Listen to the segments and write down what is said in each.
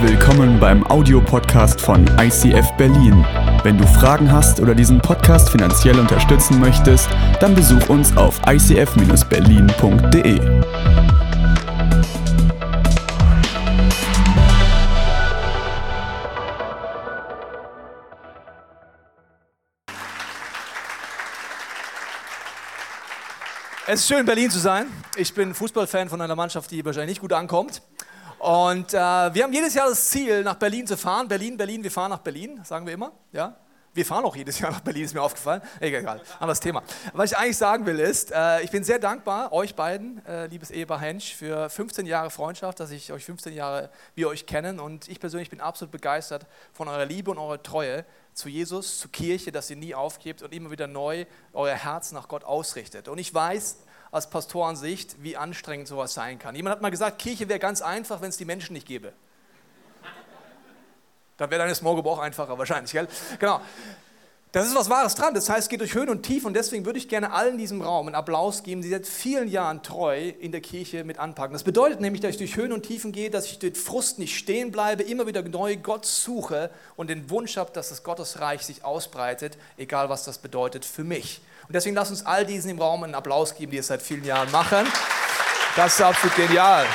Willkommen beim Audiopodcast von ICF Berlin. Wenn du Fragen hast oder diesen Podcast finanziell unterstützen möchtest, dann besuch uns auf icf-berlin.de. Es ist schön, in Berlin zu sein. Ich bin Fußballfan von einer Mannschaft, die wahrscheinlich nicht gut ankommt. Und äh, wir haben jedes Jahr das Ziel, nach Berlin zu fahren. Berlin, Berlin, wir fahren nach Berlin, sagen wir immer. Ja? Wir fahren auch jedes Jahr nach Berlin, ist mir aufgefallen. Egal, anderes Thema. Was ich eigentlich sagen will ist, äh, ich bin sehr dankbar, euch beiden, äh, liebes Ehepaar Hensch, für 15 Jahre Freundschaft, dass ich euch 15 Jahre, wir euch kennen. Und ich persönlich bin absolut begeistert von eurer Liebe und eurer Treue zu Jesus, zur Kirche, dass ihr nie aufgebt und immer wieder neu euer Herz nach Gott ausrichtet. Und ich weiß, aus Pastorensicht, wie anstrengend sowas sein kann. Jemand hat mal gesagt, Kirche wäre ganz einfach, wenn es die Menschen nicht gäbe. Dann wäre deine Group auch einfacher wahrscheinlich, gell? Genau. Das ist was Wahres dran. Das heißt, es geht durch Höhen und Tiefen und deswegen würde ich gerne allen in diesem Raum einen Applaus geben, die seit vielen Jahren treu in der Kirche mit anpacken. Das bedeutet nämlich, dass ich durch Höhen und Tiefen gehe, dass ich den Frust nicht stehen bleibe, immer wieder neu Gott suche und den Wunsch habe, dass das Gottesreich sich ausbreitet, egal was das bedeutet für mich. Und deswegen lasst uns all diesen im Raum einen Applaus geben, die es seit vielen Jahren machen. Das ist absolut genial.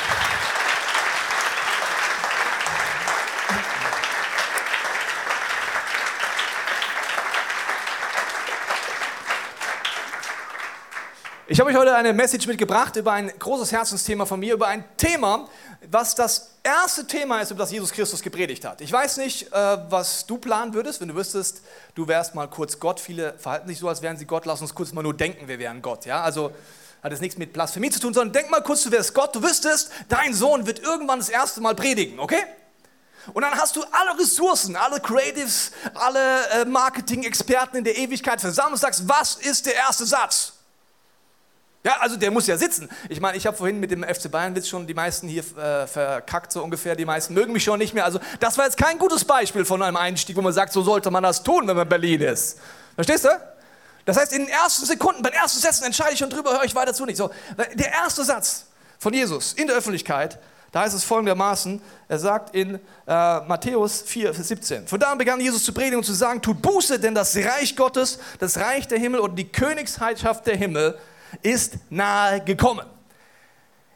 Ich habe euch heute eine Message mitgebracht über ein großes Herzensthema von mir, über ein Thema, was das erste Thema ist, über das Jesus Christus gepredigt hat. Ich weiß nicht, äh, was du planen würdest, wenn du wüsstest, du wärst mal kurz Gott. Viele verhalten sich so, als wären sie Gott. Lass uns kurz mal nur denken, wir wären Gott. Ja? Also hat es nichts mit Blasphemie zu tun, sondern denk mal kurz, du wärst Gott. Du wüsstest, dein Sohn wird irgendwann das erste Mal predigen, okay? Und dann hast du alle Ressourcen, alle Creatives, alle äh, Marketing-Experten in der Ewigkeit zusammen und sagst, was ist der erste Satz? Ja, also der muss ja sitzen. Ich meine, ich habe vorhin mit dem FC Bayern-Witz schon die meisten hier äh, verkackt, so ungefähr. Die meisten mögen mich schon nicht mehr. Also das war jetzt kein gutes Beispiel von einem Einstieg, wo man sagt, so sollte man das tun, wenn man Berlin ist. Verstehst du? Das heißt, in den ersten Sekunden, beim ersten Sätzen entscheide ich schon drüber, höre ich weiter zu nicht. So, der erste Satz von Jesus in der Öffentlichkeit, da heißt es folgendermaßen, er sagt in äh, Matthäus 4, Vers 17, von da an begann Jesus zu predigen und zu sagen, tut Buße, denn das Reich Gottes, das Reich der Himmel und die Königsherrschaft der Himmel ist nahe gekommen.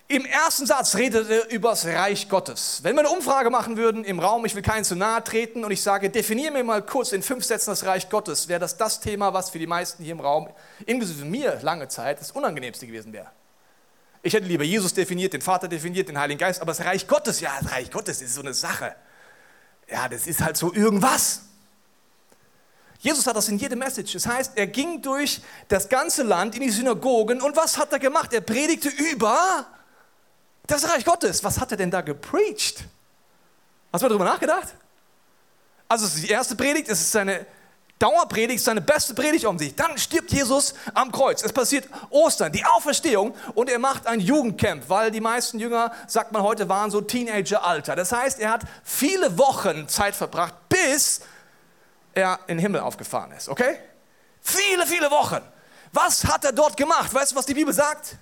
Im ersten Satz redet er über das Reich Gottes. Wenn wir eine Umfrage machen würden im Raum, ich will keinen zu nahe treten und ich sage, definiere mir mal kurz in fünf Sätzen das Reich Gottes, wäre das das Thema, was für die meisten hier im Raum, inklusive mir lange Zeit, das unangenehmste gewesen wäre. Ich hätte lieber Jesus definiert, den Vater definiert, den Heiligen Geist, aber das Reich Gottes, ja, das Reich Gottes ist so eine Sache. Ja, das ist halt so irgendwas. Jesus hat das in jedem Message. Das heißt, er ging durch das ganze Land in die Synagogen und was hat er gemacht? Er predigte über das Reich Gottes. Was hat er denn da gepreacht? Hast du mal darüber nachgedacht? Also es ist die erste Predigt, es ist seine Dauerpredigt, seine beste Predigt um sich. Dann stirbt Jesus am Kreuz. Es passiert Ostern, die Auferstehung und er macht ein Jugendcamp, weil die meisten Jünger, sagt man heute, waren so Teenageralter. Das heißt, er hat viele Wochen Zeit verbracht, bis er in den Himmel aufgefahren ist, okay? Viele, viele Wochen. Was hat er dort gemacht? Weißt du, was die Bibel sagt?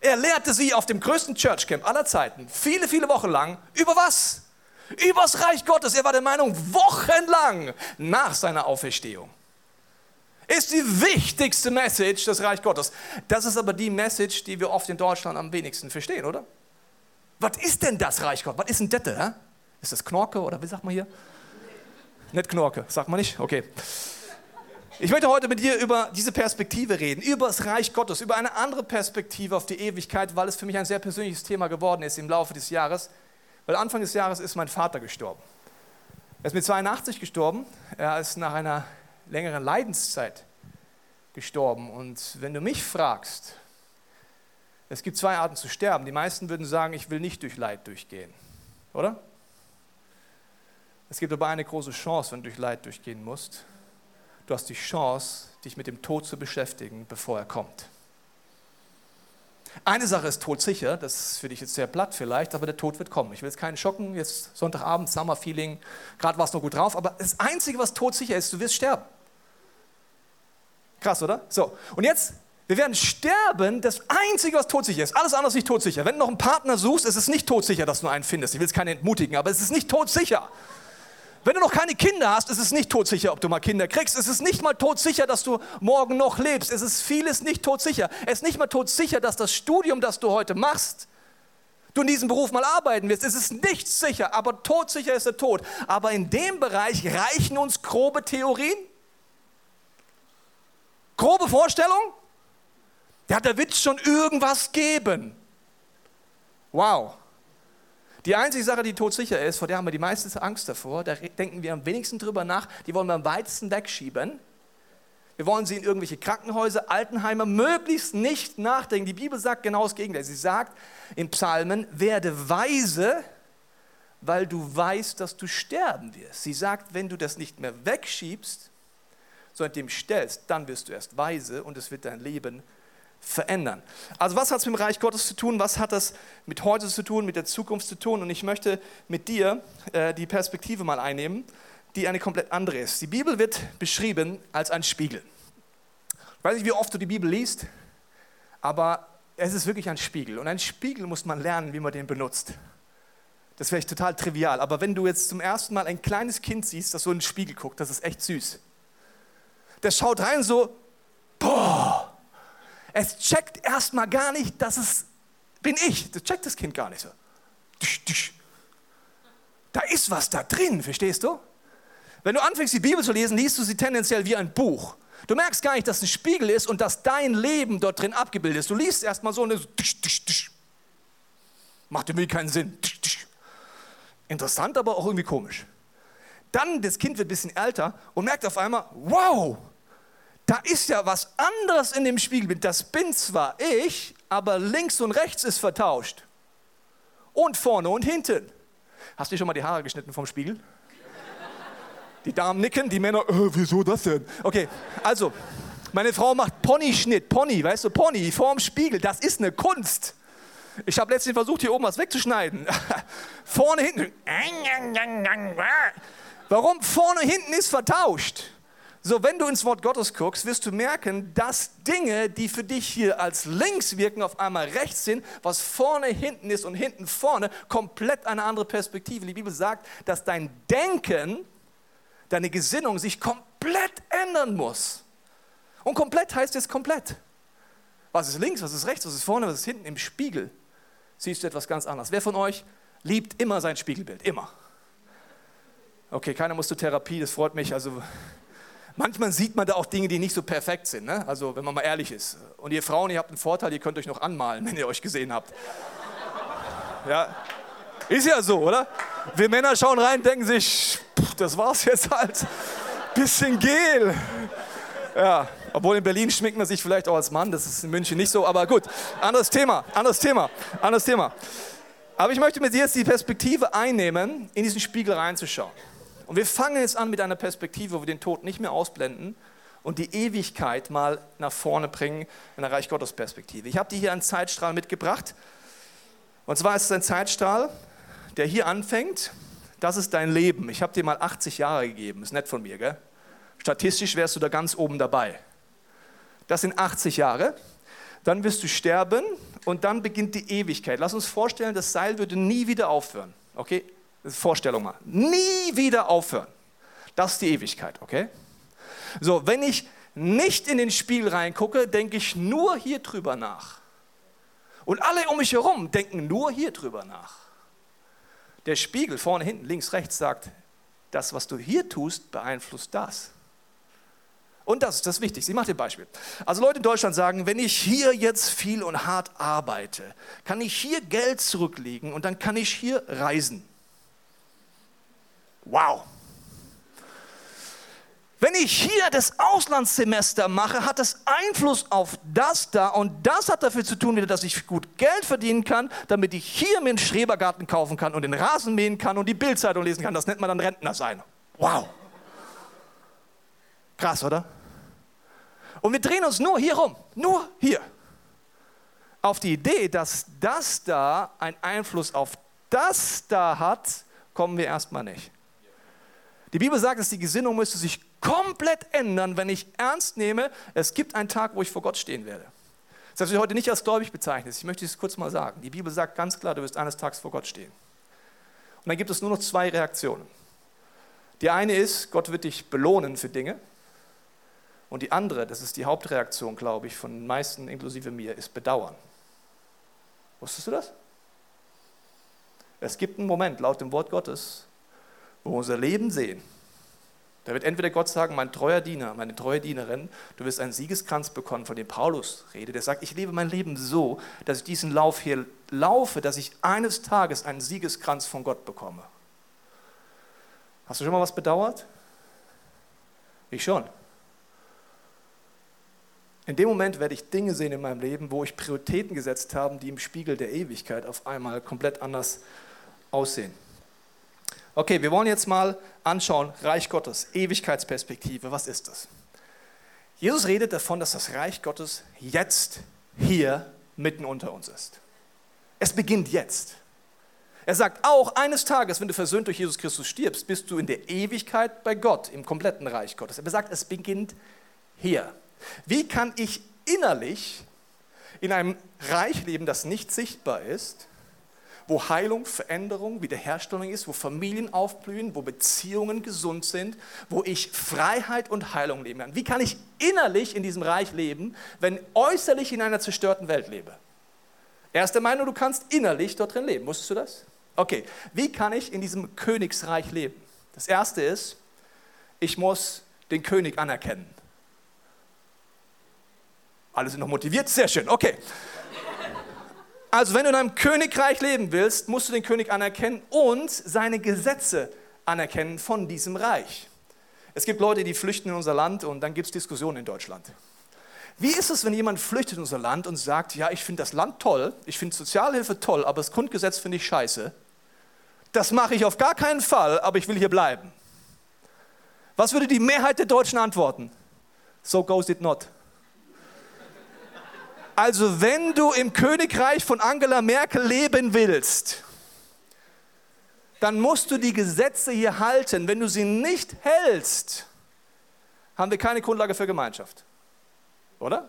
Er lehrte sie auf dem größten Churchcamp aller Zeiten, viele, viele Wochen lang, über was? Über das Reich Gottes. Er war der Meinung, wochenlang nach seiner Auferstehung ist die wichtigste Message des Reich Gottes. Das ist aber die Message, die wir oft in Deutschland am wenigsten verstehen, oder? Was ist denn das Reich Gottes? Was ist denn das? Ist das Knorke oder wie sagt man hier? Nicht Knorke, sagt man nicht? Okay. Ich möchte heute mit dir über diese Perspektive reden, über das Reich Gottes, über eine andere Perspektive auf die Ewigkeit, weil es für mich ein sehr persönliches Thema geworden ist im Laufe des Jahres. Weil Anfang des Jahres ist mein Vater gestorben. Er ist mit 82 gestorben. Er ist nach einer längeren Leidenszeit gestorben. Und wenn du mich fragst, es gibt zwei Arten zu sterben. Die meisten würden sagen, ich will nicht durch Leid durchgehen. Oder? Es gibt aber eine große Chance, wenn du durch Leid durchgehen musst. Du hast die Chance, dich mit dem Tod zu beschäftigen, bevor er kommt. Eine Sache ist todsicher, das ist für dich jetzt sehr platt vielleicht, aber der Tod wird kommen. Ich will jetzt keinen schocken, jetzt Sonntagabend, Summer-Feeling, gerade warst du noch gut drauf, aber das Einzige, was todsicher ist, du wirst sterben. Krass, oder? So, und jetzt Wir werden sterben, das Einzige, was todsicher ist. Alles andere ist nicht todsicher. Wenn du noch einen Partner suchst, ist es nicht todsicher, dass du einen findest. Ich will es keinen entmutigen, aber es ist nicht todsicher. Wenn du noch keine Kinder hast, ist es nicht todsicher, ob du mal Kinder kriegst. Es ist nicht mal todsicher, dass du morgen noch lebst. Es ist vieles nicht todsicher. Es ist nicht mal todsicher, dass das Studium, das du heute machst, du in diesem Beruf mal arbeiten wirst. Es ist nicht sicher, aber todsicher ist der Tod. Aber in dem Bereich reichen uns grobe Theorien, grobe Vorstellungen. Ja, da wird es schon irgendwas geben. Wow. Die einzige Sache, die todsicher ist, vor der haben wir die meiste Angst davor, da denken wir am wenigsten drüber nach, die wollen wir am weitesten wegschieben. Wir wollen sie in irgendwelche Krankenhäuser, Altenheime möglichst nicht nachdenken. Die Bibel sagt genau das Gegenteil. Sie sagt in Psalmen, werde weise, weil du weißt, dass du sterben wirst. Sie sagt, wenn du das nicht mehr wegschiebst, sondern dem stellst, dann wirst du erst weise und es wird dein Leben verändern. Also was hat es mit dem Reich Gottes zu tun? Was hat das mit heute zu tun, mit der Zukunft zu tun? Und ich möchte mit dir äh, die Perspektive mal einnehmen, die eine komplett andere ist. Die Bibel wird beschrieben als ein Spiegel. Ich weiß nicht, wie oft du die Bibel liest, aber es ist wirklich ein Spiegel. Und ein Spiegel muss man lernen, wie man den benutzt. Das wäre total trivial. Aber wenn du jetzt zum ersten Mal ein kleines Kind siehst, das so in den Spiegel guckt, das ist echt süß. Das schaut rein so, boah, es checkt erstmal gar nicht, dass es bin ich. Das checkt das Kind gar nicht so. Da ist was da drin, verstehst du? Wenn du anfängst, die Bibel zu lesen, liest du sie tendenziell wie ein Buch. Du merkst gar nicht, dass es ein Spiegel ist und dass dein Leben dort drin abgebildet ist. Du liest erstmal so und so, macht irgendwie keinen Sinn. Interessant, aber auch irgendwie komisch. Dann, das Kind wird ein bisschen älter und merkt auf einmal, wow, da ist ja was anderes in dem Spiegelbild. Das bin zwar ich, aber links und rechts ist vertauscht. Und vorne und hinten. Hast du schon mal die Haare geschnitten vom Spiegel? Die Damen nicken, die Männer, äh, wieso das denn? Okay, also, meine Frau macht Ponyschnitt, Pony, weißt du, Pony vorm Spiegel, das ist eine Kunst. Ich habe letztens versucht, hier oben was wegzuschneiden. vorne, hinten. Warum? Vorne, hinten ist vertauscht. So, wenn du ins Wort Gottes guckst, wirst du merken, dass Dinge, die für dich hier als links wirken, auf einmal rechts sind, was vorne hinten ist und hinten vorne, komplett eine andere Perspektive. Die Bibel sagt, dass dein Denken, deine Gesinnung sich komplett ändern muss. Und komplett heißt jetzt komplett. Was ist links, was ist rechts, was ist vorne, was ist hinten? Im Spiegel siehst du etwas ganz anderes. Wer von euch liebt immer sein Spiegelbild? Immer. Okay, keiner muss zur Therapie, das freut mich. Also manchmal sieht man da auch Dinge, die nicht so perfekt sind. Ne? Also wenn man mal ehrlich ist. Und ihr Frauen, ihr habt einen Vorteil, ihr könnt euch noch anmalen, wenn ihr euch gesehen habt. Ja, ist ja so, oder? Wir Männer schauen rein, denken sich, pff, das war's jetzt halt. Bisschen Gel. Ja, obwohl in Berlin schminkt man sich vielleicht auch als Mann, das ist in München nicht so, aber gut, anderes Thema, anderes Thema, anderes Thema. Aber ich möchte mit dir jetzt die Perspektive einnehmen, in diesen Spiegel reinzuschauen. Und wir fangen jetzt an mit einer Perspektive, wo wir den Tod nicht mehr ausblenden und die Ewigkeit mal nach vorne bringen in der Reich Gottes Perspektive. Ich habe dir hier einen Zeitstrahl mitgebracht. Und zwar ist es ein Zeitstrahl, der hier anfängt. Das ist dein Leben. Ich habe dir mal 80 Jahre gegeben. Ist nett von mir, gell? Statistisch wärst du da ganz oben dabei. Das sind 80 Jahre. Dann wirst du sterben und dann beginnt die Ewigkeit. Lass uns vorstellen, das Seil würde nie wieder aufhören. Okay? Vorstellung mal. Nie wieder aufhören. Das ist die Ewigkeit, okay? So, wenn ich nicht in den Spiegel reingucke, denke ich nur hier drüber nach. Und alle um mich herum denken nur hier drüber nach. Der Spiegel vorne, hinten, links, rechts sagt, das, was du hier tust, beeinflusst das. Und das ist das Wichtigste. Ich mache dir ein Beispiel. Also Leute in Deutschland sagen, wenn ich hier jetzt viel und hart arbeite, kann ich hier Geld zurücklegen und dann kann ich hier reisen. Wow. Wenn ich hier das Auslandssemester mache, hat das Einfluss auf das da und das hat dafür zu tun, dass ich gut Geld verdienen kann, damit ich hier mir einen Schrebergarten kaufen kann und den Rasen mähen kann und die Bildzeitung lesen kann. Das nennt man dann Rentner sein. Wow. Krass, oder? Und wir drehen uns nur hier rum, nur hier. Auf die Idee, dass das da einen Einfluss auf das da hat, kommen wir erstmal nicht. Die Bibel sagt, dass die Gesinnung müsste sich komplett ändern, wenn ich ernst nehme, es gibt einen Tag, wo ich vor Gott stehen werde. Selbst wenn du heute nicht als gläubig bezeichnest, ich möchte es kurz mal sagen. Die Bibel sagt ganz klar, du wirst eines Tages vor Gott stehen. Und dann gibt es nur noch zwei Reaktionen. Die eine ist, Gott wird dich belohnen für Dinge. Und die andere, das ist die Hauptreaktion, glaube ich, von den meisten, inklusive mir, ist Bedauern. Wusstest du das? Es gibt einen Moment, laut dem Wort Gottes, unser Leben sehen. Da wird entweder Gott sagen, mein treuer Diener, meine treue Dienerin, du wirst einen Siegeskranz bekommen, von dem Paulus redet. Der sagt, ich lebe mein Leben so, dass ich diesen Lauf hier laufe, dass ich eines Tages einen Siegeskranz von Gott bekomme. Hast du schon mal was bedauert? Ich schon. In dem Moment werde ich Dinge sehen in meinem Leben, wo ich Prioritäten gesetzt habe, die im Spiegel der Ewigkeit auf einmal komplett anders aussehen. Okay, wir wollen jetzt mal anschauen, Reich Gottes, Ewigkeitsperspektive, was ist das? Jesus redet davon, dass das Reich Gottes jetzt hier mitten unter uns ist. Es beginnt jetzt. Er sagt auch, eines Tages, wenn du versöhnt durch Jesus Christus stirbst, bist du in der Ewigkeit bei Gott, im kompletten Reich Gottes. Er sagt, es beginnt hier. Wie kann ich innerlich in einem Reich leben, das nicht sichtbar ist, wo Heilung, Veränderung, Wiederherstellung ist, wo Familien aufblühen, wo Beziehungen gesund sind, wo ich Freiheit und Heilung leben kann? Wie kann ich innerlich in diesem Reich leben, wenn äußerlich in einer zerstörten Welt lebe? Erste Meinung, du kannst innerlich dort drin leben. Wusstest du das? Okay, wie kann ich in diesem Königsreich leben? Das erste ist, ich muss den König anerkennen. Alle sind noch motiviert, sehr schön, okay. Also wenn du in einem Königreich leben willst, musst du den König anerkennen und seine Gesetze anerkennen von diesem Reich. Es gibt Leute, die flüchten in unser Land und dann gibt es Diskussionen in Deutschland. Wie ist es, wenn jemand flüchtet in unser Land und sagt, ja, ich finde das Land toll, ich finde Sozialhilfe toll, aber das Grundgesetz finde ich scheiße. Das mache ich auf gar keinen Fall, aber ich will hier bleiben. Was würde die Mehrheit der Deutschen antworten? So goes it not. Also wenn du im Königreich von Angela Merkel leben willst, dann musst du die Gesetze hier halten. Wenn du sie nicht hältst, haben wir keine Grundlage für Gemeinschaft. Oder?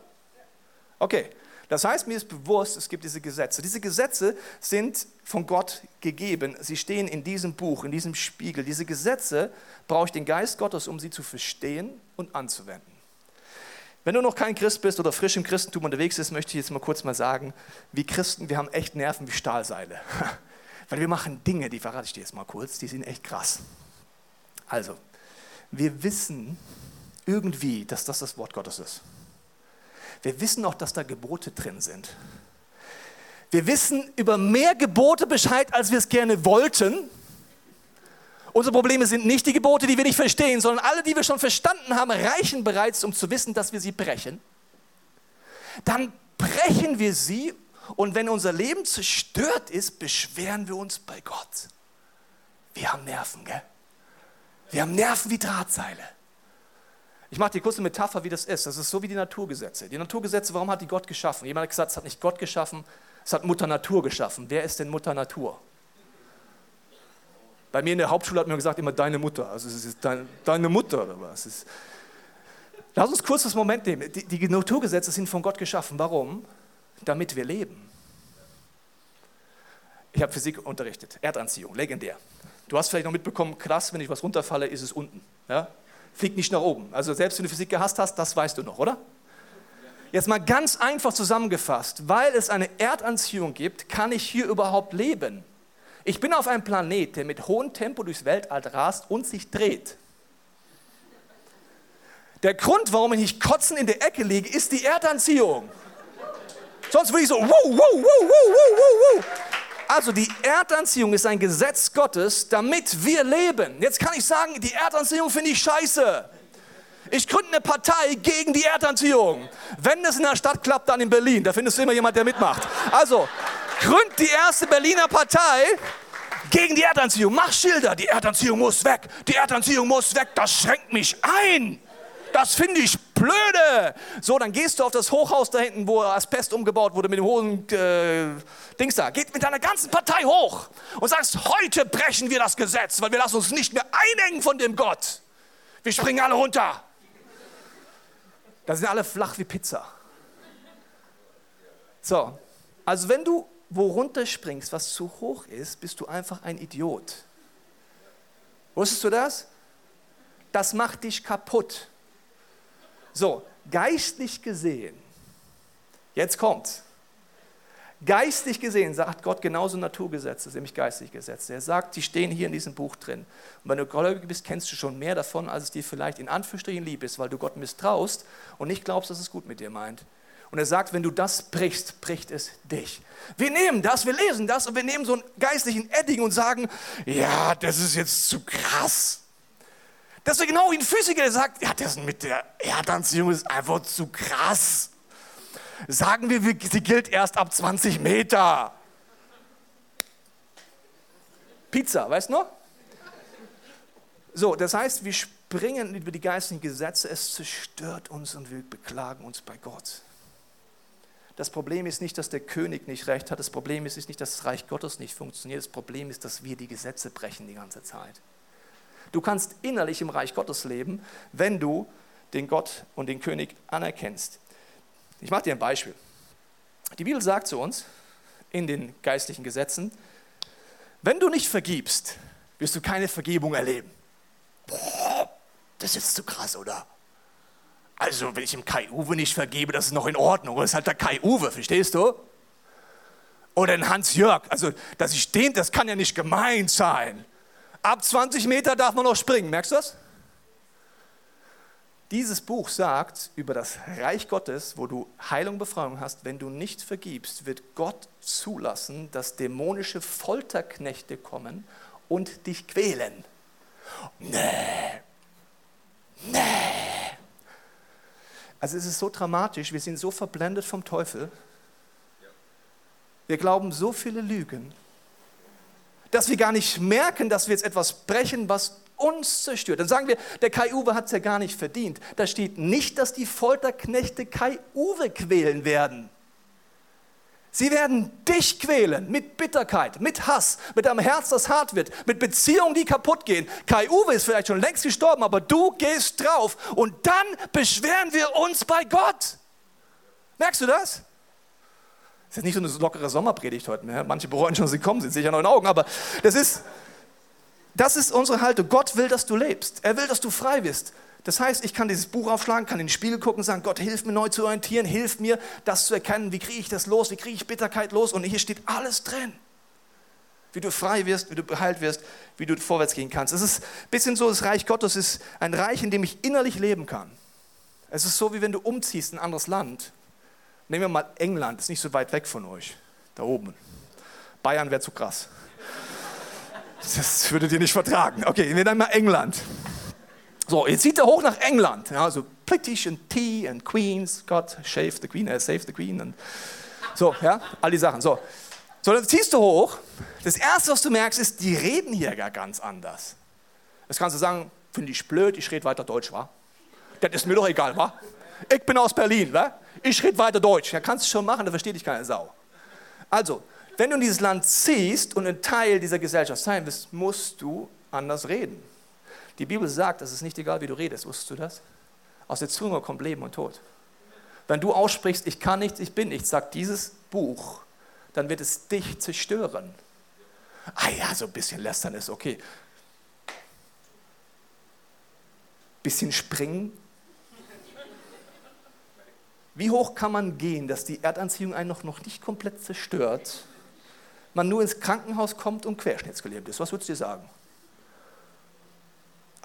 Okay. Das heißt, mir ist bewusst, es gibt diese Gesetze. Diese Gesetze sind von Gott gegeben. Sie stehen in diesem Buch, in diesem Spiegel. Diese Gesetze brauche ich den Geist Gottes, um sie zu verstehen und anzuwenden. Wenn du noch kein Christ bist oder frisch im Christentum unterwegs bist, möchte ich jetzt mal kurz mal sagen, wir Christen, wir haben echt Nerven wie Stahlseile. Weil wir machen Dinge, die verrate ich dir jetzt mal kurz, die sind echt krass. Also, wir wissen irgendwie, dass das das Wort Gottes ist. Wir wissen auch, dass da Gebote drin sind. Wir wissen über mehr Gebote Bescheid, als wir es gerne wollten. Unsere Probleme sind nicht die Gebote, die wir nicht verstehen, sondern alle, die wir schon verstanden haben, reichen bereits, um zu wissen, dass wir sie brechen. Dann brechen wir sie und wenn unser Leben zerstört ist, beschweren wir uns bei Gott. Wir haben Nerven, gell? Wir haben Nerven wie Drahtseile. Ich mache dir kurz eine Metapher, wie das ist. Das ist so wie die Naturgesetze. Die Naturgesetze, warum hat die Gott geschaffen? Jemand hat gesagt, es hat nicht Gott geschaffen, es hat Mutter Natur geschaffen. Wer ist denn Mutter Natur? Bei mir in der Hauptschule hat man gesagt immer deine Mutter. Also es ist dein, deine Mutter oder was? Lass uns kurz das Moment nehmen. Die, die Naturgesetze sind von Gott geschaffen. Warum? Damit wir leben. Ich habe Physik unterrichtet. Erdanziehung, legendär. Du hast vielleicht noch mitbekommen, krass, wenn ich was runterfalle, ist es unten. Ja? Fliegt nicht nach oben. Also selbst wenn du Physik gehasst hast, das weißt du noch, oder? Jetzt mal ganz einfach zusammengefasst, weil es eine Erdanziehung gibt, kann ich hier überhaupt leben. Ich bin auf einem Planet, der mit hohem Tempo durchs Weltall rast und sich dreht. Der Grund, warum ich nicht kotzen in der Ecke liege, ist die Erdanziehung. Sonst würde ich so, wuh, wuh, wuh, wuh, wuh, wuh. Also die Erdanziehung ist ein Gesetz Gottes, damit wir leben. Jetzt kann ich sagen, die Erdanziehung finde ich scheiße. Ich gründe eine Partei gegen die Erdanziehung. Wenn es in der Stadt klappt, dann in Berlin. Da findest du immer jemand, der mitmacht. Also, gründ die erste Berliner Partei gegen die Erdanziehung. Mach Schilder, die Erdanziehung muss weg, die Erdanziehung muss weg, das schränkt mich ein. Das finde ich blöde. So, dann gehst du auf das Hochhaus da hinten, wo Asbest umgebaut wurde mit dem hohen äh, Dings da. Geht mit deiner ganzen Partei hoch und sagst, heute brechen wir das Gesetz, weil wir lassen uns nicht mehr einengen von dem Gott. Wir springen alle runter. Da sind alle flach wie Pizza. So, also wenn du wo runterspringst, was zu hoch ist, bist du einfach ein Idiot. Wusstest du das? Das macht dich kaputt. So, geistlich gesehen, jetzt kommt's. Geistlich gesehen sagt Gott genauso Naturgesetze, nämlich geistliche Gesetze. Er sagt, die stehen hier in diesem Buch drin. Und wenn du gläubig bist, kennst du schon mehr davon, als es dir vielleicht in Anführungsstrichen lieb ist, weil du Gott misstraust und nicht glaubst, dass es gut mit dir meint. Und er sagt, wenn du das brichst, bricht es dich. Wir nehmen das, wir lesen das und wir nehmen so einen geistlichen Edding und sagen, ja, das ist jetzt zu krass. Das ist genau wie ein Physiker, der sagt, ja, das mit der Erdanziehung ist einfach zu krass. Sagen wir, sie gilt erst ab 20 Meter. Pizza, weißt du noch? So, das heißt, wir springen über die geistigen Gesetze, es zerstört uns und wir beklagen uns bei Gott. Das Problem ist nicht, dass der König nicht recht hat, das Problem ist nicht, dass das Reich Gottes nicht funktioniert, das Problem ist, dass wir die Gesetze brechen die ganze Zeit. Du kannst innerlich im Reich Gottes leben, wenn du den Gott und den König anerkennst. Ich mache dir ein Beispiel. Die Bibel sagt zu uns in den geistlichen Gesetzen, wenn du nicht vergibst, wirst du keine Vergebung erleben. Boah, das ist zu krass, oder? Also, wenn ich dem Kai Uwe nicht vergebe, das ist noch in Ordnung. Das ist halt der Kai Uwe, verstehst du? Oder ein Hans Jörg. Also, dass ich den, das kann ja nicht gemeint sein. Ab 20 Meter darf man noch springen, merkst du das? Dieses Buch sagt über das Reich Gottes, wo du Heilung, Befreiung hast, wenn du nicht vergibst, wird Gott zulassen, dass dämonische Folterknechte kommen und dich quälen. Nee. Nee. Also es ist so dramatisch, wir sind so verblendet vom Teufel. Wir glauben so viele Lügen, dass wir gar nicht merken, dass wir jetzt etwas brechen, was uns zerstört. Dann sagen wir, der Kai Uwe hat es ja gar nicht verdient. Da steht nicht, dass die Folterknechte Kai Uwe quälen werden. Sie werden dich quälen mit Bitterkeit, mit Hass, mit einem Herz, das hart wird, mit Beziehungen, die kaputt gehen. Kai Uwe ist vielleicht schon längst gestorben, aber du gehst drauf und dann beschweren wir uns bei Gott. Merkst du das? Das ist nicht so eine lockere Sommerpredigt heute mehr. Manche bereuen schon, sie kommen, sind sicher noch in Augen, aber das ist, das ist unsere Haltung. Gott will, dass du lebst. Er will, dass du frei bist. Das heißt, ich kann dieses Buch aufschlagen, kann in den Spiegel gucken und sagen, Gott, hilf mir neu zu orientieren, hilf mir, das zu erkennen, wie kriege ich das los, wie kriege ich Bitterkeit los. Und hier steht alles drin. Wie du frei wirst, wie du beheilt wirst, wie du vorwärts gehen kannst. Es ist ein bisschen so, das Reich Gottes ist ein Reich, in dem ich innerlich leben kann. Es ist so, wie wenn du umziehst in ein anderes Land. Nehmen wir mal England, ist nicht so weit weg von euch, da oben. Bayern wäre zu krass. Das würdet ihr nicht vertragen. Okay, wir nehmen mal England. So, jetzt zieht er hoch nach England. Ja, so British and Tea and Queens, God shave the Queen, uh, save the Queen. Und so, ja, all die Sachen. So. so, dann ziehst du hoch. Das Erste, was du merkst, ist, die reden hier gar ganz anders. Das kannst du sagen, finde ich blöd, ich rede weiter Deutsch, wa? Das ist mir doch egal, wa? Ich bin aus Berlin, wa? Ich rede weiter Deutsch. Ja, kannst du schon machen, da versteht dich keine Sau. Also, wenn du in dieses Land ziehst und ein Teil dieser Gesellschaft sein willst, musst du anders reden. Die Bibel sagt, es ist nicht egal, wie du redest. Wusstest du das? Aus der Zunge kommt Leben und Tod. Wenn du aussprichst, ich kann nichts, ich bin nichts, sagt dieses Buch, dann wird es dich zerstören. Ah ja, so ein bisschen lästern ist okay. Bisschen springen. Wie hoch kann man gehen, dass die Erdanziehung einen noch, noch nicht komplett zerstört, man nur ins Krankenhaus kommt und querschnittsgelähmt ist? Was würdest du dir sagen?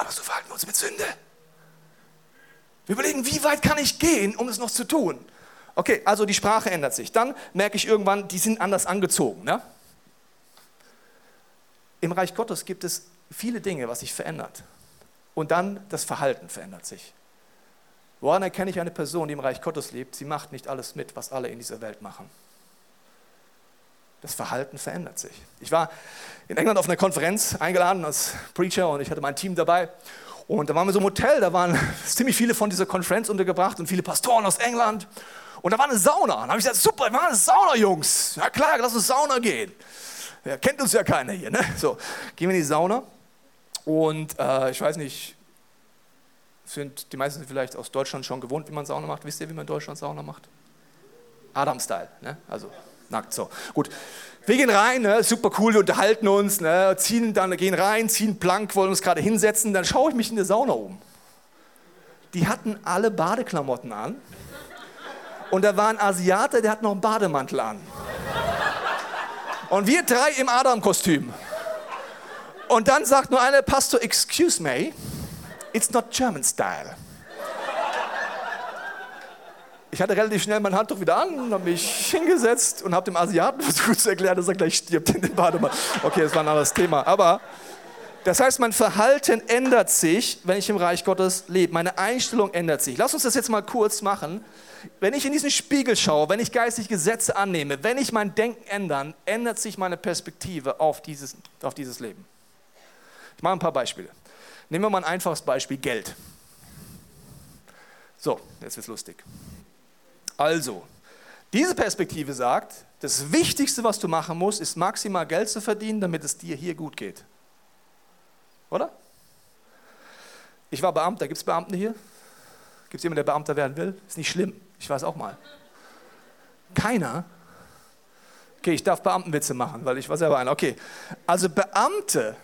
Aber so verhalten wir uns mit Sünde. Wir überlegen, wie weit kann ich gehen, um es noch zu tun? Okay, also die Sprache ändert sich. Dann merke ich irgendwann, die sind anders angezogen. Ne? Im Reich Gottes gibt es viele Dinge, was sich verändert. Und dann das Verhalten verändert sich. Woran erkenne ich eine Person, die im Reich Gottes lebt? Sie macht nicht alles mit, was alle in dieser Welt machen. Das Verhalten verändert sich. Ich war in England auf einer Konferenz eingeladen als Preacher und ich hatte mein Team dabei. Und da waren wir so im Hotel, da waren ziemlich viele von dieser Konferenz untergebracht und viele Pastoren aus England. Und da war eine Sauna. Und da habe ich gesagt, super, wir machen eine Sauna, Jungs. Ja klar, lass uns Sauna gehen. Ja, kennt uns ja keiner hier. Ne? So, gehen wir in die Sauna. Und äh, ich weiß nicht, sind die meisten vielleicht aus Deutschland schon gewohnt, wie man Sauna macht. Wisst ihr, wie man in Deutschland Sauna macht? Adam-Style, ne? also nackt, so. Gut. Wir gehen rein, ne? super cool, wir unterhalten uns, ne? ziehen dann, gehen rein, ziehen plank, wollen uns gerade hinsetzen, dann schaue ich mich in der Sauna um. Die hatten alle Badeklamotten an und da war ein Asiate, der hat noch einen Bademantel an. Und wir drei im Adam-Kostüm. Und dann sagt nur einer, Pastor, excuse me, it's not German style. Ich hatte relativ schnell mein Handtuch wieder an, habe mich hingesetzt und habe dem Asiaten versucht zu erklären, dass er gleich stirbt in den Bademantel. Okay, das war ein anderes Thema. Aber das heißt, mein Verhalten ändert sich, wenn ich im Reich Gottes lebe. Meine Einstellung ändert sich. Lass uns das jetzt mal kurz machen. Wenn ich in diesen Spiegel schaue, wenn ich geistig Gesetze annehme, wenn ich mein Denken ändere, ändert sich meine Perspektive auf dieses, auf dieses Leben. Ich mache ein paar Beispiele. Nehmen wir mal ein einfaches Beispiel, Geld. So, jetzt wird es lustig. Also, diese Perspektive sagt, das Wichtigste, was du machen musst, ist maximal Geld zu verdienen, damit es dir hier gut geht. Oder? Ich war Beamter. Gibt es Beamten hier? Gibt es jemanden, der Beamter werden will? Ist nicht schlimm. Ich weiß auch mal. Keiner? Okay, ich darf Beamtenwitze machen, weil ich war selber einer. Okay, also Beamte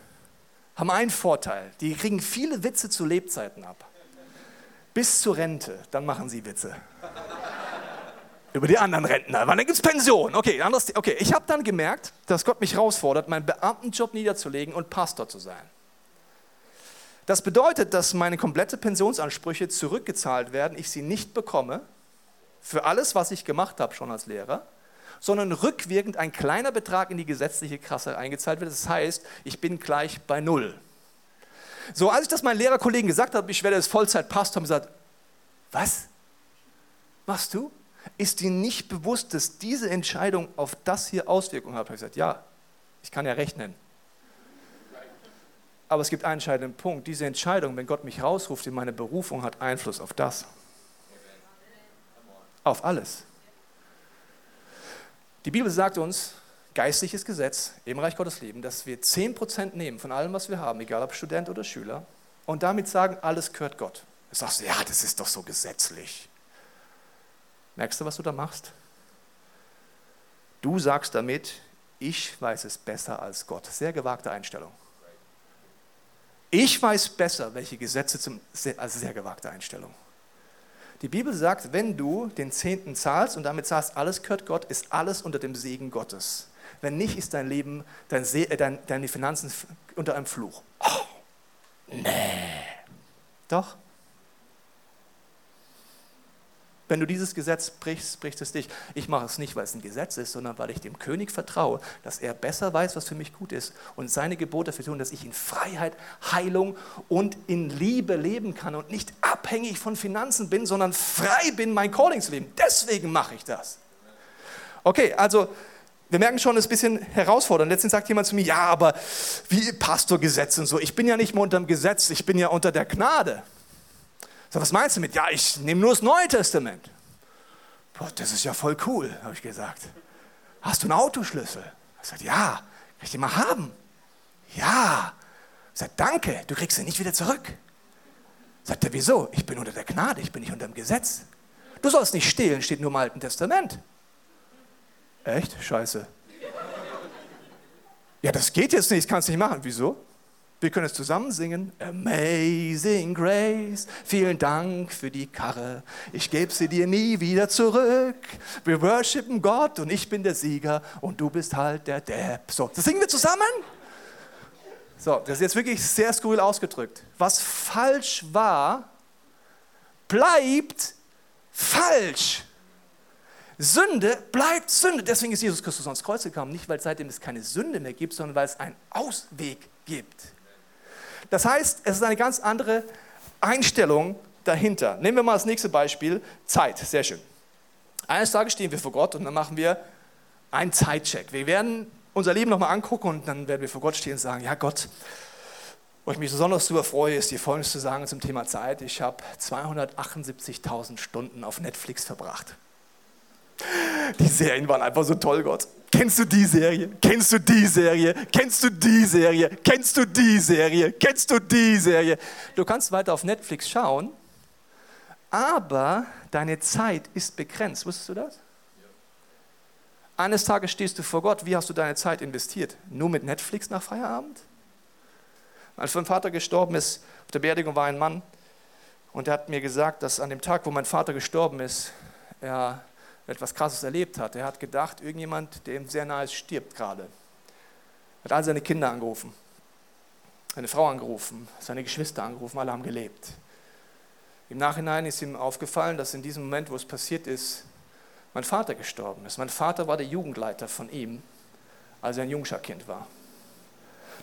haben einen Vorteil. Die kriegen viele Witze zu Lebzeiten ab. Bis zur Rente, dann machen sie Witze. Über die anderen Rentner. Wann gibt es Pension? Okay, anderes, okay. ich habe dann gemerkt, dass Gott mich herausfordert, meinen Beamtenjob niederzulegen und Pastor zu sein. Das bedeutet, dass meine komplette Pensionsansprüche zurückgezahlt werden, ich sie nicht bekomme für alles, was ich gemacht habe schon als Lehrer, sondern rückwirkend ein kleiner Betrag in die gesetzliche Kasse eingezahlt wird. Das heißt, ich bin gleich bei Null. So, als ich das meinen Lehrerkollegen gesagt habe, ich werde jetzt Vollzeitpastor, haben sie gesagt, was machst du? Ist dir nicht bewusst, dass diese Entscheidung auf das hier Auswirkungen hat? Ich habe gesagt, ja, ich kann ja rechnen. Aber es gibt einen entscheidenden Punkt. Diese Entscheidung, wenn Gott mich rausruft in meine Berufung, hat Einfluss auf das. Auf alles. Die Bibel sagt uns, geistliches Gesetz im Reich Gottes leben, dass wir 10% nehmen von allem, was wir haben, egal ob Student oder Schüler, und damit sagen, alles gehört Gott. Du sagst, ja, das ist doch so gesetzlich. Merkst du, was du da machst? Du sagst damit, ich weiß es besser als Gott. Sehr gewagte Einstellung. Ich weiß besser, welche Gesetze zum, also sehr gewagte Einstellung. Die Bibel sagt, wenn du den Zehnten zahlst und damit sagst, alles gehört Gott, ist alles unter dem Segen Gottes. Wenn nicht, ist dein Leben, dein, äh, dein, deine Finanzen unter einem Fluch. Oh, nee. Doch. Wenn du dieses Gesetz brichst, bricht es dich. Ich mache es nicht, weil es ein Gesetz ist, sondern weil ich dem König vertraue, dass er besser weiß, was für mich gut ist und seine Gebote dafür tun, dass ich in Freiheit, Heilung und in Liebe leben kann und nicht abhängig von Finanzen bin, sondern frei bin, mein Calling zu leben. Deswegen mache ich das. Okay, also wir merken schon, es ist ein bisschen herausfordernd. Letztens sagt jemand zu mir, ja, aber wie Pastorgesetz und so. Ich bin ja nicht mehr unter dem Gesetz, ich bin ja unter der Gnade. So, was meinst du mit? Ja, ich nehme nur das Neue Testament. Boah, das ist ja voll cool, habe ich gesagt. Hast du einen Autoschlüssel? Ich sagte, ja. Kann ich den mal haben? Ja. Ich sagte, danke, du kriegst ihn nicht wieder zurück. Sagt er, wieso? Ich bin unter der Gnade, ich bin nicht unter dem Gesetz. Du sollst nicht stehlen, steht nur im Alten Testament. Echt? Scheiße. Ja, das geht jetzt nicht, das kannst du nicht machen. Wieso? Wir können es zusammen singen. Amazing Grace, vielen Dank für die Karre. Ich gebe sie dir nie wieder zurück. Wir worshipen Gott und ich bin der Sieger und du bist halt der Depp. So, das singen wir zusammen. So, das ist jetzt wirklich sehr skurril ausgedrückt. Was falsch war, bleibt falsch. Sünde bleibt Sünde. Deswegen ist Jesus Christus ans Kreuz gekommen. Nicht, weil seitdem es keine Sünde mehr gibt, sondern weil es einen Ausweg gibt. Das heißt, es ist eine ganz andere Einstellung dahinter. Nehmen wir mal das nächste Beispiel, Zeit. Sehr schön. Eines Tages stehen wir vor Gott und dann machen wir einen Zeitcheck. Wir werden unser Leben nochmal angucken und dann werden wir vor Gott stehen und sagen, ja Gott, wo ich mich besonders darüber freue, ist dir Folgendes zu sagen zum Thema Zeit. Ich habe 278.000 Stunden auf Netflix verbracht. Die Serien waren einfach so toll, Gott. Kennst du die Serie? Kennst du die Serie? Kennst du die Serie? Kennst du die Serie? Kennst du die Serie? Du kannst weiter auf Netflix schauen, aber deine Zeit ist begrenzt. Wusstest du das? Eines Tages stehst du vor Gott, wie hast du deine Zeit investiert? Nur mit Netflix nach Feierabend? Als mein Vater gestorben ist, auf der Beerdigung war ein Mann und er hat mir gesagt, dass an dem Tag, wo mein Vater gestorben ist, er etwas Krasses erlebt hat. Er hat gedacht, irgendjemand, der ihm sehr nahe ist, stirbt gerade. Er hat all seine Kinder angerufen, seine Frau angerufen, seine Geschwister angerufen, alle haben gelebt. Im Nachhinein ist ihm aufgefallen, dass in diesem Moment, wo es passiert ist, mein Vater gestorben ist. Mein Vater war der Jugendleiter von ihm, als er ein Jungscharkind war.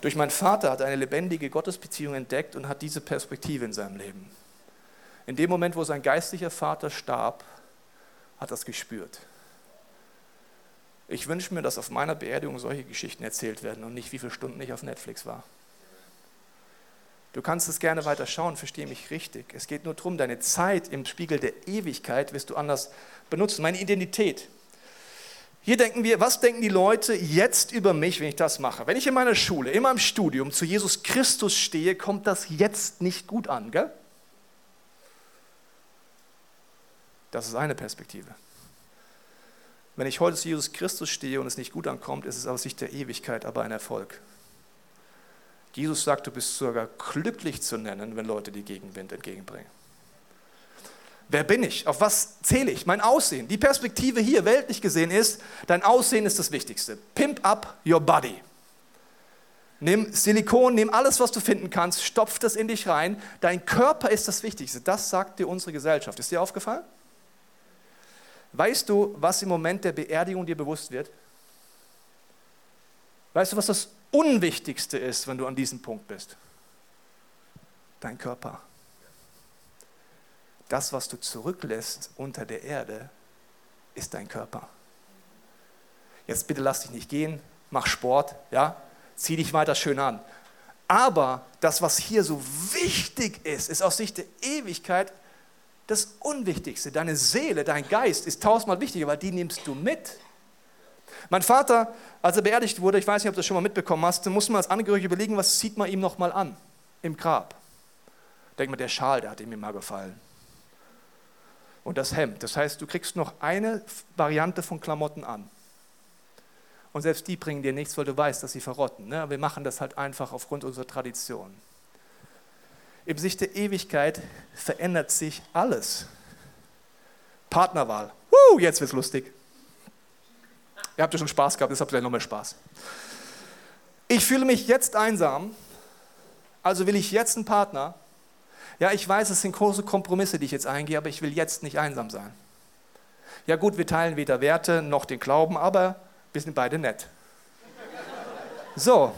Durch meinen Vater hat er eine lebendige Gottesbeziehung entdeckt und hat diese Perspektive in seinem Leben. In dem Moment, wo sein geistlicher Vater starb, hat es gespürt. Ich wünsche mir, dass auf meiner Beerdigung solche Geschichten erzählt werden und nicht, wie viele Stunden ich auf Netflix war. Du kannst es gerne weiter schauen, verstehe mich richtig. Es geht nur darum, deine Zeit im Spiegel der Ewigkeit wirst du anders benutzen. Meine Identität. Hier denken wir, was denken die Leute jetzt über mich, wenn ich das mache? Wenn ich in meiner Schule, in meinem Studium zu Jesus Christus stehe, kommt das jetzt nicht gut an, gell? Das ist eine Perspektive. Wenn ich heute zu Jesus Christus stehe und es nicht gut ankommt, ist es aus Sicht der Ewigkeit aber ein Erfolg. Jesus sagt, du bist sogar glücklich zu nennen, wenn Leute dir Gegenwind entgegenbringen. Wer bin ich? Auf was zähle ich? Mein Aussehen. Die Perspektive hier weltlich gesehen ist, dein Aussehen ist das Wichtigste. Pimp up your body. Nimm Silikon, nimm alles, was du finden kannst, stopf das in dich rein. Dein Körper ist das Wichtigste. Das sagt dir unsere Gesellschaft. Ist dir aufgefallen? Weißt du, was im Moment der Beerdigung dir bewusst wird? Weißt du, was das Unwichtigste ist, wenn du an diesem Punkt bist? Dein Körper. Das, was du zurücklässt unter der Erde, ist dein Körper. Jetzt bitte lass dich nicht gehen, mach Sport, ja, zieh dich weiter schön an. Aber das, was hier so wichtig ist, ist aus Sicht der Ewigkeit das Unwichtigste. Deine Seele, dein Geist ist tausendmal wichtiger, weil die nimmst du mit. Mein Vater, als er beerdigt wurde, ich weiß nicht, ob du das schon mal mitbekommen hast, muss man als Angehörige überlegen, was zieht man ihm nochmal an im Grab. Denk mal, der Schal, der hat ihm immer gefallen. Und das Hemd. Das heißt, du kriegst noch eine Variante von Klamotten an. Und selbst die bringen dir nichts, weil du weißt, dass sie verrotten. Ne? Wir machen das halt einfach aufgrund unserer Tradition. Im Sicht der Ewigkeit verändert sich alles. Partnerwahl. Woo, jetzt wird's lustig. Ihr habt ja schon Spaß gehabt, jetzt habt ihr noch mehr Spaß. Ich fühle mich jetzt einsam, also will ich jetzt einen Partner. Ja, ich weiß, es sind große Kompromisse, die ich jetzt eingehe, aber ich will jetzt nicht einsam sein. Ja gut, wir teilen weder Werte noch den Glauben, aber wir sind beide nett. So,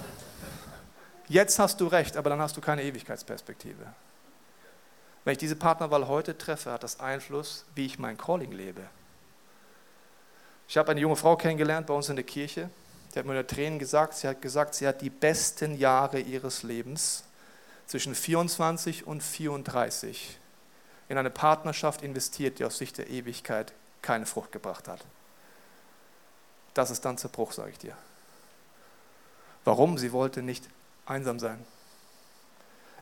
Jetzt hast du recht, aber dann hast du keine Ewigkeitsperspektive. Wenn ich diese Partnerwahl heute treffe, hat das Einfluss, wie ich mein Calling lebe. Ich habe eine junge Frau kennengelernt bei uns in der Kirche. Die hat mir unter Tränen gesagt, sie hat gesagt, sie hat die besten Jahre ihres Lebens zwischen 24 und 34 in eine Partnerschaft investiert, die aus Sicht der Ewigkeit keine Frucht gebracht hat. Das ist dann Zerbruch, sage ich dir. Warum? Sie wollte nicht einsam sein.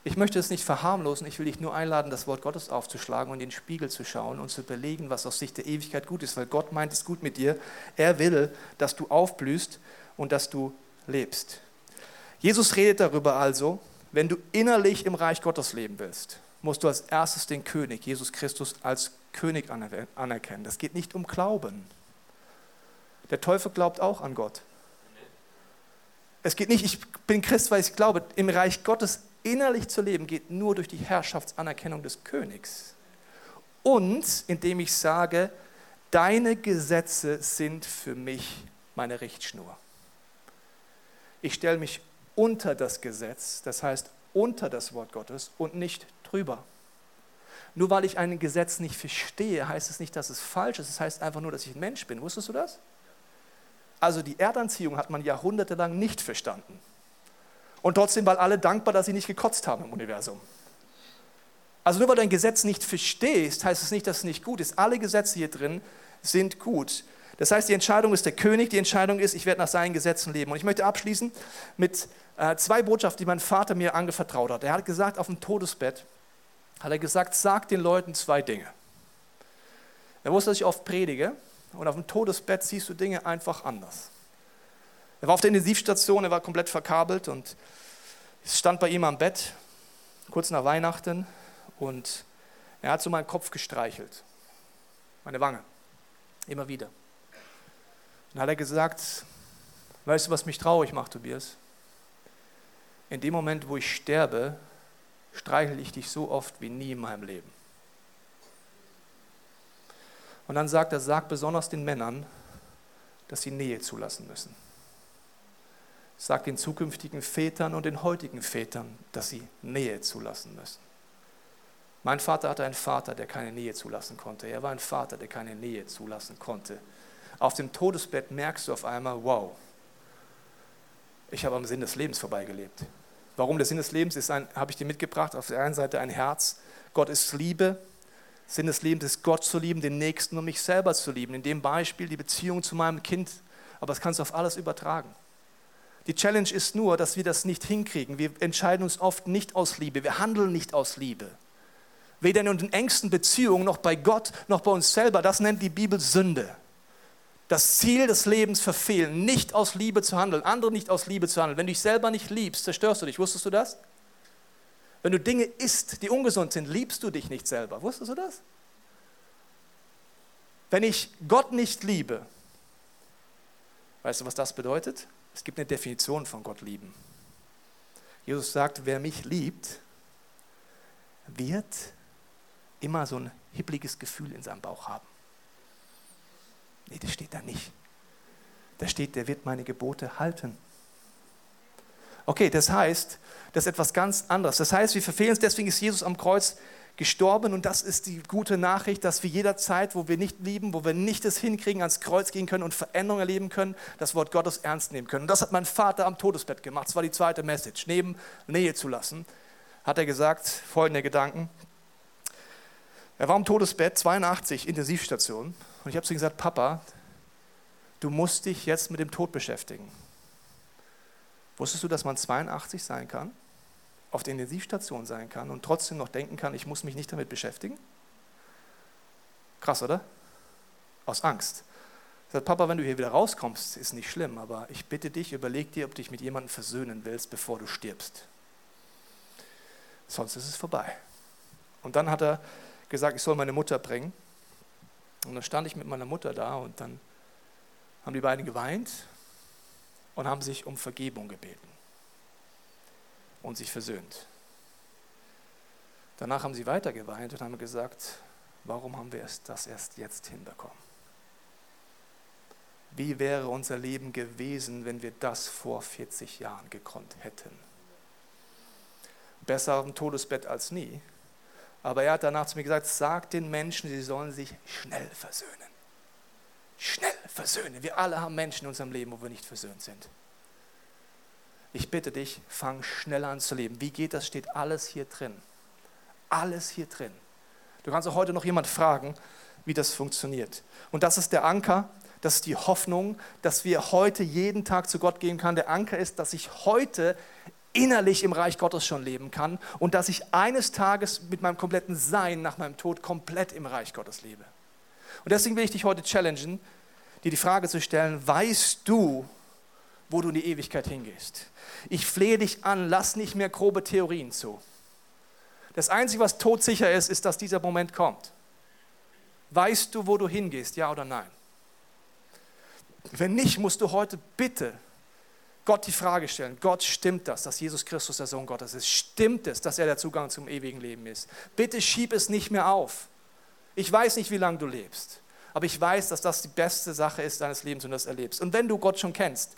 Ich möchte es nicht verharmlosen, ich will dich nur einladen, das Wort Gottes aufzuschlagen und in den Spiegel zu schauen und zu überlegen, was aus Sicht der Ewigkeit gut ist, weil Gott meint es gut mit dir. Er will, dass du aufblühst und dass du lebst. Jesus redet darüber also, wenn du innerlich im Reich Gottes leben willst, musst du als erstes den König, Jesus Christus, als König anerkennen. Das geht nicht um Glauben. Der Teufel glaubt auch an Gott. Es geht nicht, ich bin Christ, weil ich glaube, im Reich Gottes innerlich zu leben, geht nur durch die Herrschaftsanerkennung des Königs. Und indem ich sage, deine Gesetze sind für mich meine Richtschnur. Ich stelle mich unter das Gesetz, das heißt unter das Wort Gottes und nicht drüber. Nur weil ich ein Gesetz nicht verstehe, heißt es nicht, dass es falsch ist. Es heißt einfach nur, dass ich ein Mensch bin. Wusstest du das? Also die Erdanziehung hat man jahrhundertelang nicht verstanden. Und trotzdem waren alle dankbar, dass sie nicht gekotzt haben im Universum. Also nur weil du ein Gesetz nicht verstehst, heißt es nicht, dass es nicht gut ist. Alle Gesetze hier drin sind gut. Das heißt, die Entscheidung ist der König, die Entscheidung ist, ich werde nach seinen Gesetzen leben. Und ich möchte abschließen mit äh, zwei Botschaften, die mein Vater mir angevertraut hat. Er hat gesagt, auf dem Todesbett, hat er gesagt, sag den Leuten zwei Dinge. Er wusste, dass ich oft predige und auf dem Todesbett siehst du Dinge einfach anders. Er war auf der Intensivstation, er war komplett verkabelt und ich stand bei ihm am Bett, kurz nach Weihnachten, und er hat so meinen Kopf gestreichelt, meine Wange, immer wieder. Dann hat er gesagt, weißt du, was mich traurig macht, Tobias? In dem Moment, wo ich sterbe, streichel ich dich so oft wie nie in meinem Leben. Und dann sagt er, sag besonders den Männern, dass sie Nähe zulassen müssen. Sag den zukünftigen Vätern und den heutigen Vätern, dass sie Nähe zulassen müssen. Mein Vater hatte einen Vater, der keine Nähe zulassen konnte. Er war ein Vater, der keine Nähe zulassen konnte. Auf dem Todesbett merkst du auf einmal, wow, ich habe am Sinn des Lebens vorbeigelebt. Warum der Sinn des Lebens ist, habe ich dir mitgebracht. Auf der einen Seite ein Herz. Gott ist Liebe. Sinn des Lebens ist, Gott zu lieben, den Nächsten und mich selber zu lieben. In dem Beispiel die Beziehung zu meinem Kind. Aber das kannst du auf alles übertragen. Die Challenge ist nur, dass wir das nicht hinkriegen. Wir entscheiden uns oft nicht aus Liebe. Wir handeln nicht aus Liebe. Weder in den engsten Beziehungen noch bei Gott noch bei uns selber. Das nennt die Bibel Sünde. Das Ziel des Lebens verfehlen, nicht aus Liebe zu handeln, andere nicht aus Liebe zu handeln. Wenn du dich selber nicht liebst, zerstörst du dich. Wusstest du das? Wenn du Dinge isst, die ungesund sind, liebst du dich nicht selber. Wusstest du das? Wenn ich Gott nicht liebe, weißt du, was das bedeutet? Es gibt eine Definition von Gott lieben. Jesus sagt, wer mich liebt, wird immer so ein hippliges Gefühl in seinem Bauch haben. Nee, das steht da nicht. Da steht, der wird meine Gebote halten. Okay, das heißt, das ist etwas ganz anderes. Das heißt, wir verfehlen es, deswegen ist Jesus am Kreuz gestorben und das ist die gute Nachricht, dass wir jederzeit, wo wir nicht lieben, wo wir nicht es hinkriegen, ans Kreuz gehen können und Veränderungen erleben können, das Wort Gottes ernst nehmen können. Und das hat mein Vater am Todesbett gemacht. Das war die zweite Message. Neben Nähe zu lassen, hat er gesagt, folgende Gedanken. Er war am Todesbett, 82, Intensivstation. Und ich habe zu ihm gesagt, Papa, du musst dich jetzt mit dem Tod beschäftigen. Wusstest du, dass man 82 sein kann, auf der Intensivstation sein kann und trotzdem noch denken kann, ich muss mich nicht damit beschäftigen? Krass, oder? Aus Angst. Sage, Papa, wenn du hier wieder rauskommst, ist nicht schlimm, aber ich bitte dich, überleg dir, ob du dich mit jemandem versöhnen willst, bevor du stirbst. Sonst ist es vorbei. Und dann hat er gesagt, ich soll meine Mutter bringen. Und dann stand ich mit meiner Mutter da und dann haben die beiden geweint und haben sich um Vergebung gebeten und sich versöhnt. Danach haben sie weiter geweint und haben gesagt, warum haben wir das erst jetzt hinbekommen? Wie wäre unser Leben gewesen, wenn wir das vor 40 Jahren gekonnt hätten? Besser auf dem Todesbett als nie. Aber er hat danach zu mir gesagt, sag den Menschen, sie sollen sich schnell versöhnen. Schnell versöhnen. Wir alle haben Menschen in unserem Leben, wo wir nicht versöhnt sind. Ich bitte dich, fang schneller an zu leben. Wie geht das? Steht alles hier drin. Alles hier drin. Du kannst auch heute noch jemand fragen, wie das funktioniert. Und das ist der Anker, das ist die Hoffnung, dass wir heute jeden Tag zu Gott gehen können. Der Anker ist, dass ich heute innerlich im Reich Gottes schon leben kann und dass ich eines Tages mit meinem kompletten Sein nach meinem Tod komplett im Reich Gottes lebe. Und deswegen will ich dich heute challengen, dir die Frage zu stellen, weißt du, wo du in die Ewigkeit hingehst? Ich flehe dich an, lass nicht mehr grobe Theorien zu. Das Einzige, was todsicher ist, ist, dass dieser Moment kommt. Weißt du, wo du hingehst, ja oder nein? Wenn nicht, musst du heute bitte Gott die Frage stellen, Gott, stimmt das, dass Jesus Christus der Sohn Gottes ist? Stimmt es, dass er der Zugang zum ewigen Leben ist? Bitte schieb es nicht mehr auf. Ich weiß nicht, wie lange du lebst, aber ich weiß, dass das die beste Sache ist deines Lebens und das erlebst. Und wenn du Gott schon kennst,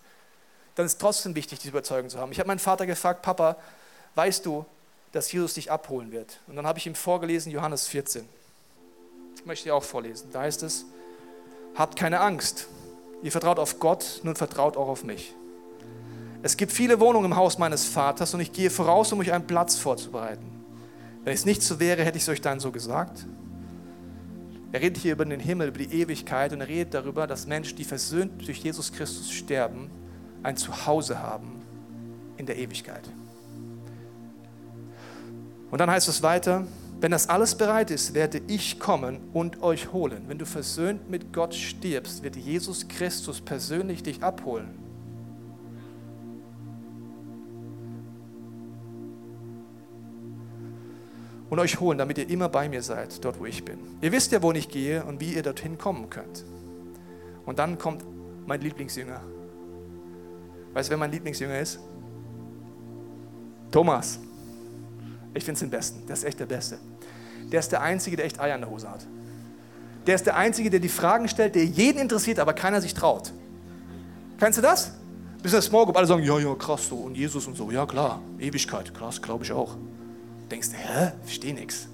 dann ist trotzdem wichtig, diese Überzeugung zu haben. Ich habe meinen Vater gefragt, Papa, weißt du, dass Jesus dich abholen wird? Und dann habe ich ihm vorgelesen, Johannes 14. Ich möchte dir auch vorlesen. Da heißt es, habt keine Angst. Ihr vertraut auf Gott, nun vertraut auch auf mich. Es gibt viele Wohnungen im Haus meines Vaters und ich gehe voraus, um euch einen Platz vorzubereiten. Wenn es nicht so wäre, hätte ich es euch dann so gesagt. Er redet hier über den Himmel, über die Ewigkeit und er redet darüber, dass Menschen, die versöhnt durch Jesus Christus sterben, ein Zuhause haben in der Ewigkeit. Und dann heißt es weiter, Wenn das alles bereit ist, werde ich kommen und euch holen. Wenn du versöhnt mit Gott stirbst, wird Jesus Christus persönlich dich abholen. Und euch holen, damit ihr immer bei mir seid, dort wo ich bin. Ihr wisst ja, wo ich gehe und wie ihr dorthin kommen könnt. Und dann kommt mein Lieblingsjünger. Weißt du, wer mein Lieblingsjünger ist? Thomas. Ich finde es den Besten. Der ist echt der Beste. Der ist der Einzige, der echt Eier in der Hose hat. Der ist der Einzige, der die Fragen stellt, der jeden interessiert, aber keiner sich traut. Kennst du das? Bis in der Small Group alle sagen, ja, ja, krass, so und Jesus und so. Ja, klar, Ewigkeit, krass, glaube ich auch. Denkst hä? Verstehe nichts.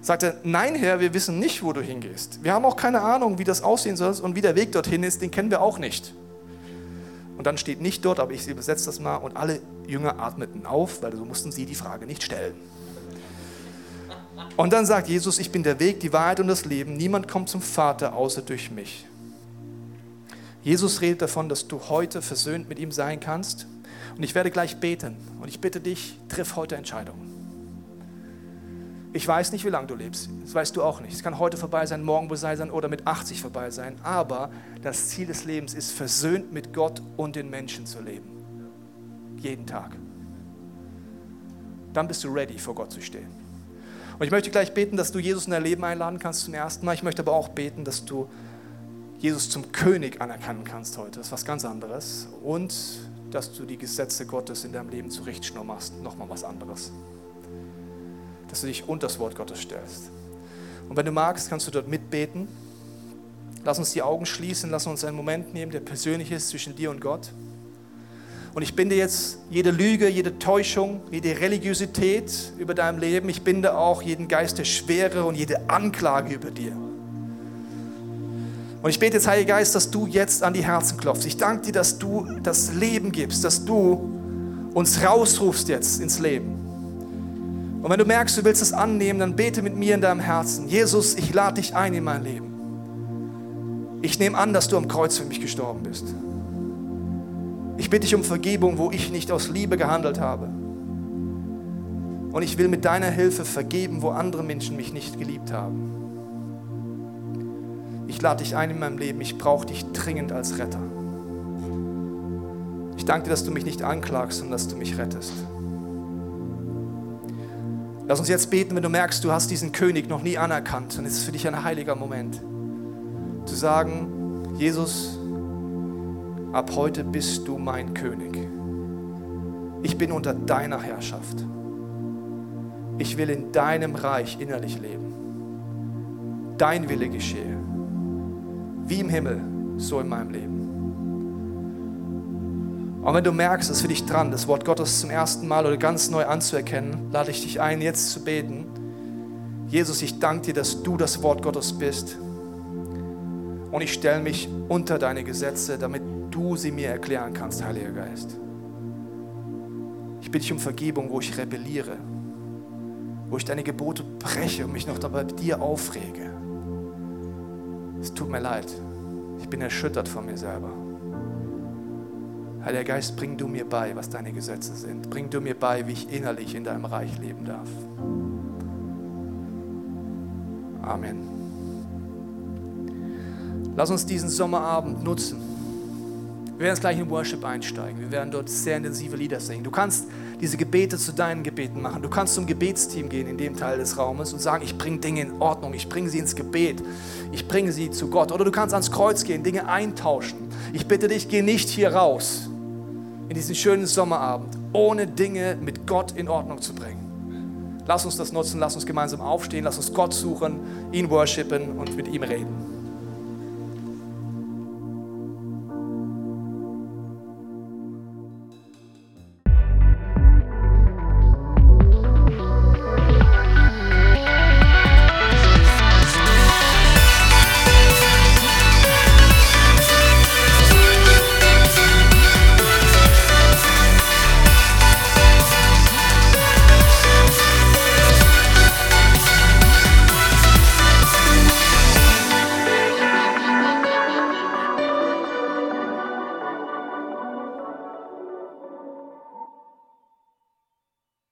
Sagt er, nein, Herr, wir wissen nicht, wo du hingehst. Wir haben auch keine Ahnung, wie das aussehen soll und wie der Weg dorthin ist, den kennen wir auch nicht. Und dann steht nicht dort, aber ich übersetze das mal, und alle Jünger atmeten auf, weil so mussten sie die Frage nicht stellen. Und dann sagt Jesus, ich bin der Weg, die Wahrheit und das Leben. Niemand kommt zum Vater außer durch mich. Jesus redet davon, dass du heute versöhnt mit ihm sein kannst. Und ich werde gleich beten. Und ich bitte dich, triff heute Entscheidungen. Ich weiß nicht, wie lange du lebst. Das weißt du auch nicht. Es kann heute vorbei sein, morgen vorbei sein oder mit 80 vorbei sein. Aber das Ziel des Lebens ist, versöhnt mit Gott und den Menschen zu leben. Jeden Tag. Dann bist du ready, vor Gott zu stehen. Und ich möchte gleich beten, dass du Jesus in dein Leben einladen kannst zum ersten Mal. Ich möchte aber auch beten, dass du Jesus zum König anerkennen kannst heute. Das ist was ganz anderes. Und dass du die Gesetze Gottes in deinem Leben zu Richtschnur machst. Nochmal was anderes. Dass du dich unter das Wort Gottes stellst. Und wenn du magst, kannst du dort mitbeten. Lass uns die Augen schließen, lass uns einen Moment nehmen, der persönlich ist zwischen dir und Gott. Und ich binde jetzt jede Lüge, jede Täuschung, jede Religiosität über deinem Leben. Ich binde auch jeden Geist der Schwere und jede Anklage über dir. Und ich bete jetzt, Heiliger Geist, dass du jetzt an die Herzen klopfst. Ich danke dir, dass du das Leben gibst, dass du uns rausrufst jetzt ins Leben. Und wenn du merkst, du willst es annehmen, dann bete mit mir in deinem Herzen. Jesus, ich lade dich ein in mein Leben. Ich nehme an, dass du am Kreuz für mich gestorben bist. Ich bitte dich um Vergebung, wo ich nicht aus Liebe gehandelt habe. Und ich will mit deiner Hilfe vergeben, wo andere Menschen mich nicht geliebt haben. Ich lade dich ein in meinem Leben. Ich brauche dich dringend als Retter. Ich danke dir, dass du mich nicht anklagst, sondern dass du mich rettest. Lass uns jetzt beten, wenn du merkst, du hast diesen König noch nie anerkannt. Dann ist es für dich ein heiliger Moment. Zu sagen, Jesus, ab heute bist du mein König. Ich bin unter deiner Herrschaft. Ich will in deinem Reich innerlich leben. Dein Wille geschehe. Wie im Himmel, so in meinem Leben. Und wenn du merkst, es ist für dich dran, das Wort Gottes zum ersten Mal oder ganz neu anzuerkennen, lade ich dich ein, jetzt zu beten. Jesus, ich danke dir, dass du das Wort Gottes bist. Und ich stelle mich unter deine Gesetze, damit du sie mir erklären kannst, Heiliger Geist. Ich bitte dich um Vergebung, wo ich rebelliere, wo ich deine Gebote breche und mich noch dabei dir aufrege. Es tut mir leid. Ich bin erschüttert von mir selber. Heiliger Geist, bring du mir bei, was deine Gesetze sind. Bring du mir bei, wie ich innerlich in deinem Reich leben darf. Amen. Lass uns diesen Sommerabend nutzen. Wir werden jetzt gleich in Worship einsteigen. Wir werden dort sehr intensive Lieder singen. Du kannst diese Gebete zu deinen Gebeten machen. Du kannst zum Gebetsteam gehen in dem Teil des Raumes und sagen, ich bringe Dinge in Ordnung, ich bringe sie ins Gebet, ich bringe sie zu Gott. Oder du kannst ans Kreuz gehen, Dinge eintauschen. Ich bitte dich, geh nicht hier raus in diesen schönen Sommerabend, ohne Dinge mit Gott in Ordnung zu bringen. Lass uns das nutzen, lass uns gemeinsam aufstehen, lass uns Gott suchen, ihn worshipen und mit ihm reden.